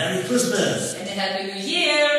Merry Christmas. and a Happy New Year.